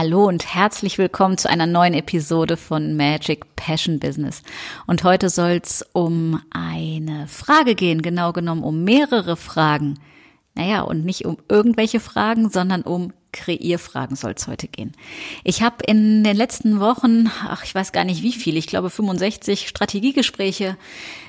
Hallo und herzlich willkommen zu einer neuen Episode von Magic Passion Business. Und heute soll es um eine Frage gehen, genau genommen um mehrere Fragen. Naja, und nicht um irgendwelche Fragen, sondern um Kreierfragen soll es heute gehen. Ich habe in den letzten Wochen, ach, ich weiß gar nicht wie viel, ich glaube 65 Strategiegespräche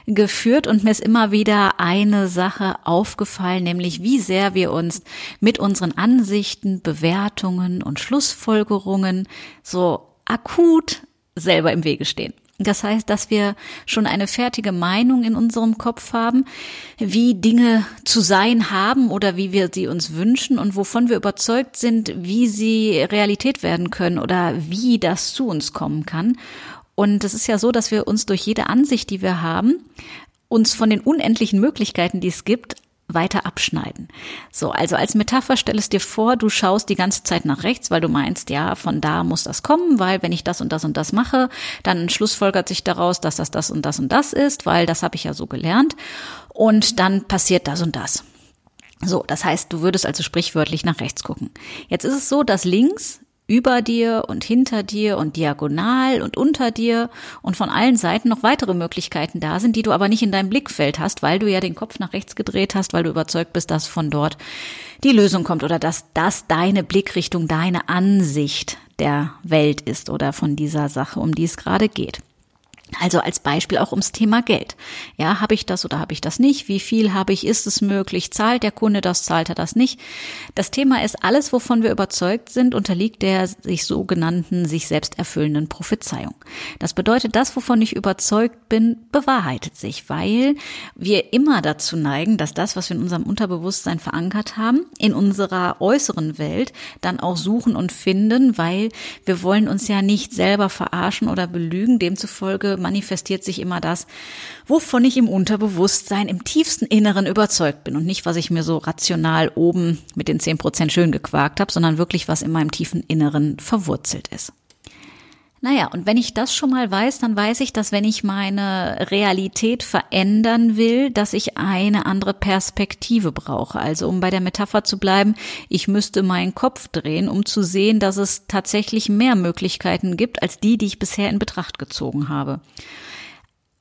geführt und mir ist immer wieder eine Sache aufgefallen, nämlich wie sehr wir uns mit unseren Ansichten, Bewertungen und Schlussfolgerungen so akut selber im Wege stehen. Das heißt, dass wir schon eine fertige Meinung in unserem Kopf haben, wie Dinge zu sein haben oder wie wir sie uns wünschen und wovon wir überzeugt sind, wie sie Realität werden können oder wie das zu uns kommen kann. Und es ist ja so, dass wir uns durch jede Ansicht, die wir haben, uns von den unendlichen Möglichkeiten, die es gibt, weiter abschneiden. So, also als Metapher stell es dir vor, du schaust die ganze Zeit nach rechts, weil du meinst, ja, von da muss das kommen, weil wenn ich das und das und das mache, dann schlussfolgert sich daraus, dass das das und das und das ist, weil das habe ich ja so gelernt und dann passiert das und das. So, das heißt, du würdest also sprichwörtlich nach rechts gucken. Jetzt ist es so, dass links über dir und hinter dir und diagonal und unter dir und von allen Seiten noch weitere Möglichkeiten da sind, die du aber nicht in deinem Blickfeld hast, weil du ja den Kopf nach rechts gedreht hast, weil du überzeugt bist, dass von dort die Lösung kommt oder dass das deine Blickrichtung, deine Ansicht der Welt ist oder von dieser Sache, um die es gerade geht. Also als Beispiel auch ums Thema Geld. Ja, habe ich das oder habe ich das nicht? Wie viel habe ich? Ist es möglich? Zahlt der Kunde das? Zahlt er das nicht? Das Thema ist alles, wovon wir überzeugt sind, unterliegt der sich sogenannten sich selbst erfüllenden Prophezeiung. Das bedeutet, das, wovon ich überzeugt bin, bewahrheitet sich, weil wir immer dazu neigen, dass das, was wir in unserem Unterbewusstsein verankert haben, in unserer äußeren Welt dann auch suchen und finden, weil wir wollen uns ja nicht selber verarschen oder belügen. Demzufolge manifestiert sich immer das, wovon ich im Unterbewusstsein im tiefsten Inneren überzeugt bin und nicht, was ich mir so rational oben mit den zehn Prozent schön gequakt habe, sondern wirklich, was in meinem tiefen Inneren verwurzelt ist. Naja, und wenn ich das schon mal weiß, dann weiß ich, dass wenn ich meine Realität verändern will, dass ich eine andere Perspektive brauche. Also um bei der Metapher zu bleiben, ich müsste meinen Kopf drehen, um zu sehen, dass es tatsächlich mehr Möglichkeiten gibt als die, die ich bisher in Betracht gezogen habe.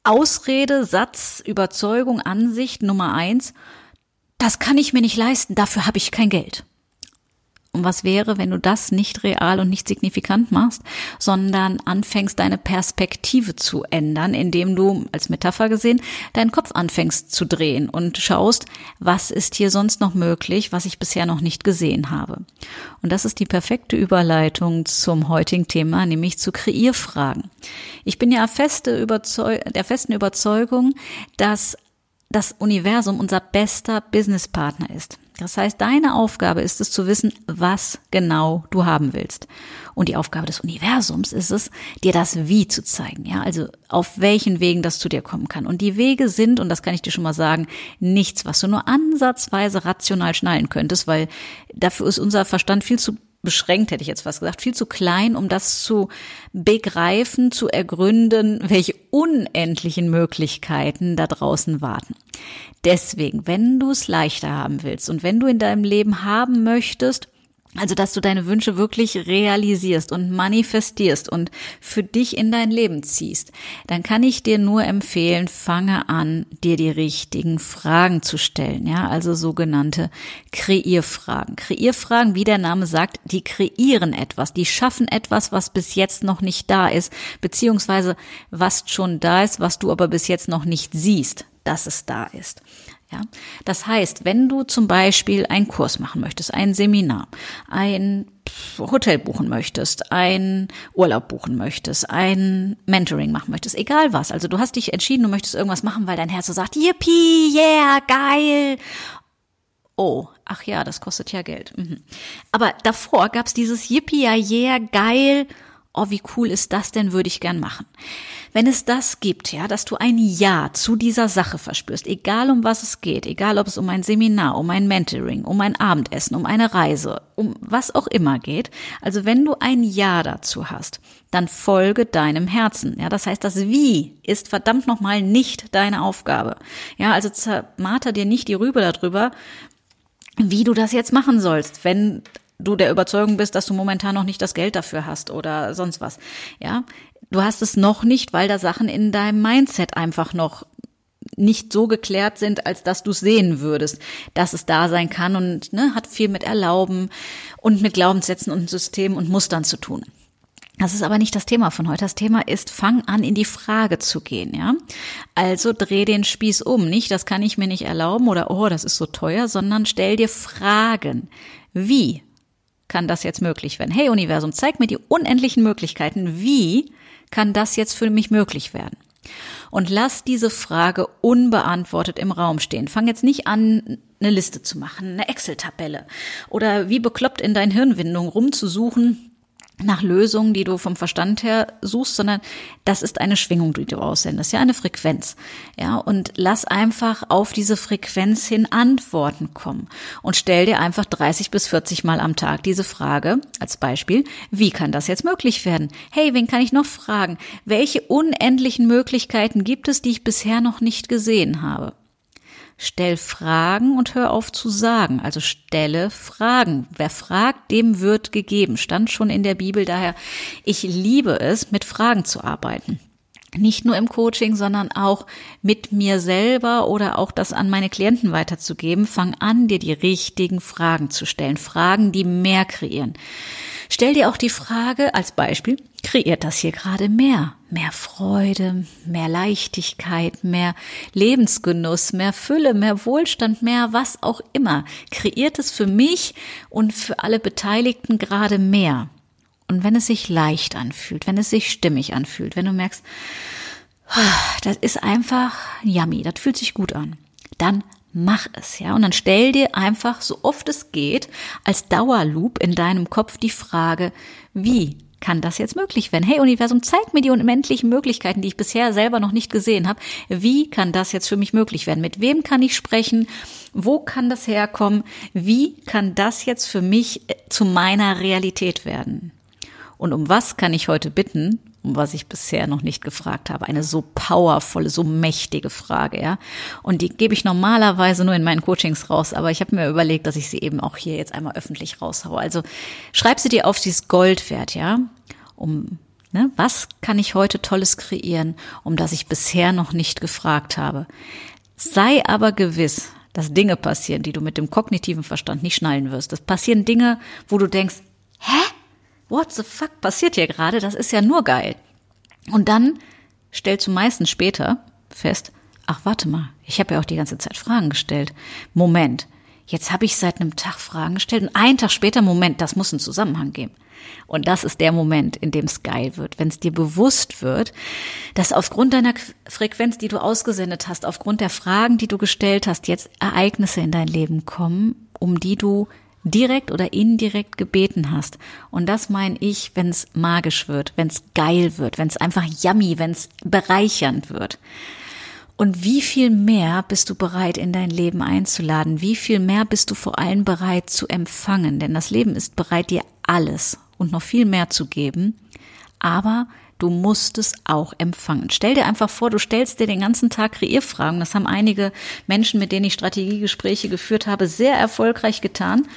Ausrede, Satz, Überzeugung, Ansicht Nummer eins. Das kann ich mir nicht leisten, dafür habe ich kein Geld. Und was wäre, wenn du das nicht real und nicht signifikant machst, sondern anfängst, deine Perspektive zu ändern, indem du, als Metapher gesehen, deinen Kopf anfängst zu drehen und schaust, was ist hier sonst noch möglich, was ich bisher noch nicht gesehen habe. Und das ist die perfekte Überleitung zum heutigen Thema, nämlich zu Kreierfragen. Ich bin ja feste der festen Überzeugung, dass das Universum unser bester Businesspartner ist. Das heißt, deine Aufgabe ist es zu wissen, was genau du haben willst. Und die Aufgabe des Universums ist es, dir das Wie zu zeigen. Ja, also auf welchen Wegen das zu dir kommen kann. Und die Wege sind, und das kann ich dir schon mal sagen, nichts, was du nur ansatzweise rational schnallen könntest, weil dafür ist unser Verstand viel zu beschränkt, hätte ich jetzt fast gesagt, viel zu klein, um das zu begreifen, zu ergründen, welche unendlichen Möglichkeiten da draußen warten. Deswegen, wenn du es leichter haben willst und wenn du in deinem Leben haben möchtest, also, dass du deine Wünsche wirklich realisierst und manifestierst und für dich in dein Leben ziehst, dann kann ich dir nur empfehlen, fange an, dir die richtigen Fragen zu stellen. Ja, also sogenannte Kreierfragen. Kreierfragen, wie der Name sagt, die kreieren etwas, die schaffen etwas, was bis jetzt noch nicht da ist, beziehungsweise was schon da ist, was du aber bis jetzt noch nicht siehst, dass es da ist. Ja, das heißt, wenn du zum Beispiel einen Kurs machen möchtest, ein Seminar, ein Hotel buchen möchtest, ein Urlaub buchen möchtest, ein Mentoring machen möchtest, egal was. Also du hast dich entschieden, du möchtest irgendwas machen, weil dein Herz so sagt, yippie, yeah, geil. oh, ach ja, das kostet ja Geld. Mhm. Aber davor gab's dieses Yippie, yeah, geil, oh, wie cool ist das denn, würde ich gern machen. Wenn es das gibt, ja, dass du ein Ja zu dieser Sache verspürst, egal um was es geht, egal ob es um ein Seminar, um ein Mentoring, um ein Abendessen, um eine Reise, um was auch immer geht, also wenn du ein Ja dazu hast, dann folge deinem Herzen. Ja, das heißt, das Wie ist verdammt nochmal nicht deine Aufgabe. Ja, also zermarter dir nicht die Rübe darüber, wie du das jetzt machen sollst, wenn du der Überzeugung bist, dass du momentan noch nicht das Geld dafür hast oder sonst was. Ja, du hast es noch nicht, weil da Sachen in deinem Mindset einfach noch nicht so geklärt sind, als dass du sehen würdest, dass es da sein kann und ne, hat viel mit Erlauben und mit Glaubenssätzen und Systemen und Mustern zu tun. Das ist aber nicht das Thema von heute. Das Thema ist, fang an, in die Frage zu gehen, ja. Also dreh den Spieß um. Nicht, das kann ich mir nicht erlauben oder, oh, das ist so teuer, sondern stell dir Fragen. Wie kann das jetzt möglich werden? Hey Universum, zeig mir die unendlichen Möglichkeiten. Wie kann das jetzt für mich möglich werden? Und lass diese Frage unbeantwortet im Raum stehen. Fang jetzt nicht an, eine Liste zu machen, eine Excel-Tabelle oder wie bekloppt in deinen Hirnwindungen rumzusuchen, nach Lösungen, die du vom Verstand her suchst, sondern das ist eine Schwingung, die du aussendest, ja, eine Frequenz. Ja, und lass einfach auf diese Frequenz hin Antworten kommen und stell dir einfach 30 bis 40 Mal am Tag diese Frage als Beispiel, wie kann das jetzt möglich werden? Hey, wen kann ich noch fragen? Welche unendlichen Möglichkeiten gibt es, die ich bisher noch nicht gesehen habe? Stell Fragen und hör auf zu sagen. Also stelle Fragen. Wer fragt, dem wird gegeben. Stand schon in der Bibel. Daher, ich liebe es, mit Fragen zu arbeiten. Nicht nur im Coaching, sondern auch mit mir selber oder auch das an meine Klienten weiterzugeben. Fang an, dir die richtigen Fragen zu stellen. Fragen, die mehr kreieren. Stell dir auch die Frage als Beispiel, kreiert das hier gerade mehr? Mehr Freude, mehr Leichtigkeit, mehr Lebensgenuss, mehr Fülle, mehr Wohlstand, mehr was auch immer. Kreiert es für mich und für alle Beteiligten gerade mehr? Und wenn es sich leicht anfühlt, wenn es sich stimmig anfühlt, wenn du merkst, das ist einfach yummy, das fühlt sich gut an, dann mach es, ja. Und dann stell dir einfach, so oft es geht, als Dauerloop in deinem Kopf die Frage, wie kann das jetzt möglich werden? Hey Universum, zeig mir die unendlichen Möglichkeiten, die ich bisher selber noch nicht gesehen habe. Wie kann das jetzt für mich möglich werden? Mit wem kann ich sprechen? Wo kann das herkommen? Wie kann das jetzt für mich äh, zu meiner Realität werden? Und um was kann ich heute bitten? Was ich bisher noch nicht gefragt habe. Eine so powervolle, so mächtige Frage, ja. Und die gebe ich normalerweise nur in meinen Coachings raus, aber ich habe mir überlegt, dass ich sie eben auch hier jetzt einmal öffentlich raushaue. Also schreib sie dir auf dieses Goldwert, ja, um Ne, was kann ich heute Tolles kreieren, um das ich bisher noch nicht gefragt habe? Sei aber gewiss, dass Dinge passieren, die du mit dem kognitiven Verstand nicht schnallen wirst. Es passieren Dinge, wo du denkst, hä? What the fuck passiert hier gerade? Das ist ja nur geil. Und dann stellst du meistens später fest, ach warte mal, ich habe ja auch die ganze Zeit Fragen gestellt. Moment, jetzt habe ich seit einem Tag Fragen gestellt und einen Tag später, Moment, das muss einen Zusammenhang geben. Und das ist der Moment, in dem es geil wird, wenn es dir bewusst wird, dass aufgrund deiner Frequenz, die du ausgesendet hast, aufgrund der Fragen, die du gestellt hast, jetzt Ereignisse in dein Leben kommen, um die du direkt oder indirekt gebeten hast. Und das meine ich, wenn es magisch wird, wenn es geil wird, wenn es einfach yummy, wenn es bereichernd wird. Und wie viel mehr bist du bereit, in dein Leben einzuladen? Wie viel mehr bist du vor allem bereit zu empfangen? Denn das Leben ist bereit, dir alles und noch viel mehr zu geben. Aber Du musst es auch empfangen. Stell dir einfach vor, du stellst dir den ganzen Tag Kreierfragen. Das haben einige Menschen, mit denen ich Strategiegespräche geführt habe, sehr erfolgreich getan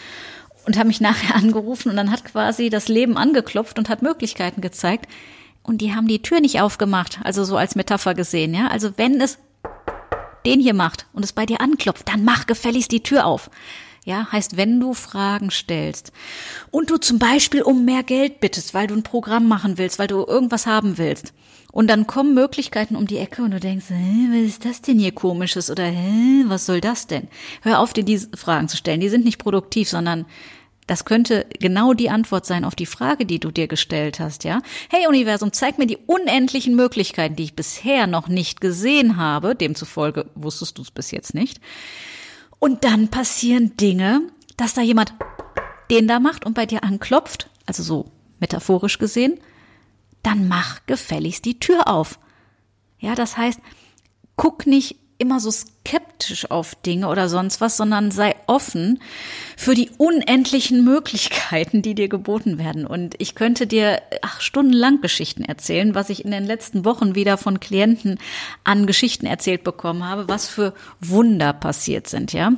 und haben mich nachher angerufen und dann hat quasi das Leben angeklopft und hat Möglichkeiten gezeigt. Und die haben die Tür nicht aufgemacht, also so als Metapher gesehen, ja. Also wenn es den hier macht und es bei dir anklopft, dann mach gefälligst die Tür auf. Ja, heißt, wenn du Fragen stellst und du zum Beispiel um mehr Geld bittest, weil du ein Programm machen willst, weil du irgendwas haben willst, und dann kommen Möglichkeiten um die Ecke und du denkst, hä, was ist das denn hier komisches oder hä, was soll das denn? Hör auf, dir diese Fragen zu stellen. Die sind nicht produktiv, sondern das könnte genau die Antwort sein auf die Frage, die du dir gestellt hast, ja? Hey Universum, zeig mir die unendlichen Möglichkeiten, die ich bisher noch nicht gesehen habe. Demzufolge wusstest du es bis jetzt nicht. Und dann passieren Dinge, dass da jemand den da macht und bei dir anklopft, also so metaphorisch gesehen, dann mach gefälligst die Tür auf. Ja, das heißt, guck nicht immer so skeptisch auf Dinge oder sonst was, sondern sei offen für die unendlichen Möglichkeiten, die dir geboten werden. Und ich könnte dir ach, stundenlang Geschichten erzählen, was ich in den letzten Wochen wieder von Klienten an Geschichten erzählt bekommen habe, was für Wunder passiert sind, ja.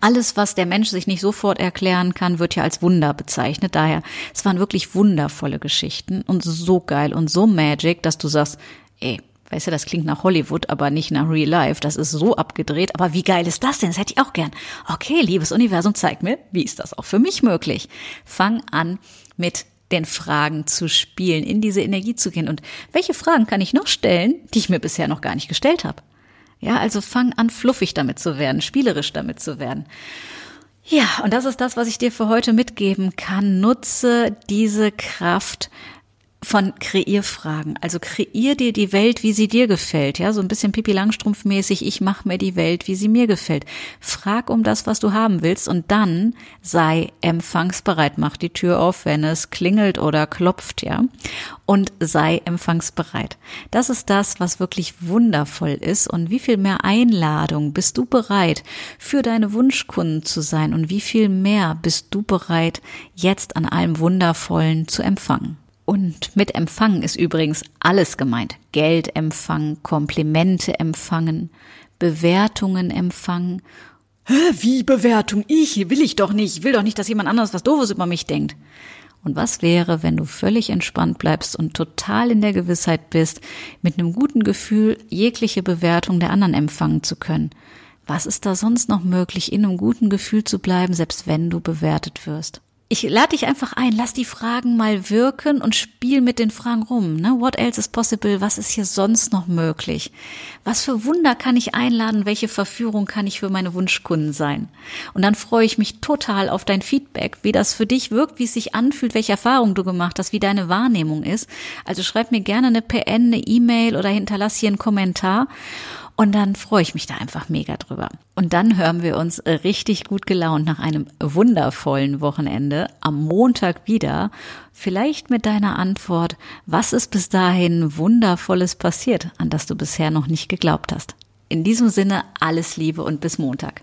Alles, was der Mensch sich nicht sofort erklären kann, wird ja als Wunder bezeichnet. Daher, es waren wirklich wundervolle Geschichten und so geil und so magic, dass du sagst, ey, weißt du, das klingt nach Hollywood, aber nicht nach Real Life. Das ist so abgedreht. Aber wie geil ist das denn? Das hätte ich auch gern. Okay, liebes Universum, zeig mir, wie ist das auch für mich möglich? Fang an mit den Fragen zu spielen, in diese Energie zu gehen. Und welche Fragen kann ich noch stellen, die ich mir bisher noch gar nicht gestellt habe? Ja, also fang an, fluffig damit zu werden, spielerisch damit zu werden. Ja, und das ist das, was ich dir für heute mitgeben kann. Nutze diese Kraft von Kreierfragen. Also kreier dir die Welt, wie sie dir gefällt. Ja, so ein bisschen Pipi Langstrumpf mäßig. Ich mache mir die Welt, wie sie mir gefällt. Frag um das, was du haben willst und dann sei empfangsbereit. Mach die Tür auf, wenn es klingelt oder klopft, ja. Und sei empfangsbereit. Das ist das, was wirklich wundervoll ist. Und wie viel mehr Einladung bist du bereit, für deine Wunschkunden zu sein? Und wie viel mehr bist du bereit, jetzt an allem Wundervollen zu empfangen? Und mit Empfangen ist übrigens alles gemeint. Geld empfangen, Komplimente empfangen, Bewertungen empfangen. Hä, wie Bewertung? Ich will ich doch nicht. Ich will doch nicht, dass jemand anderes was Doofes über mich denkt. Und was wäre, wenn du völlig entspannt bleibst und total in der Gewissheit bist, mit einem guten Gefühl jegliche Bewertung der anderen empfangen zu können? Was ist da sonst noch möglich, in einem guten Gefühl zu bleiben, selbst wenn du bewertet wirst? Ich lade dich einfach ein, lass die Fragen mal wirken und spiel mit den Fragen rum. Ne? What else is possible? Was ist hier sonst noch möglich? Was für Wunder kann ich einladen? Welche Verführung kann ich für meine Wunschkunden sein? Und dann freue ich mich total auf dein Feedback, wie das für dich wirkt, wie es sich anfühlt, welche Erfahrung du gemacht hast, wie deine Wahrnehmung ist. Also schreib mir gerne eine PN, eine E-Mail oder hinterlass hier einen Kommentar. Und dann freue ich mich da einfach mega drüber. Und dann hören wir uns richtig gut gelaunt nach einem wundervollen Wochenende am Montag wieder. Vielleicht mit deiner Antwort, was ist bis dahin Wundervolles passiert, an das du bisher noch nicht geglaubt hast. In diesem Sinne alles Liebe und bis Montag.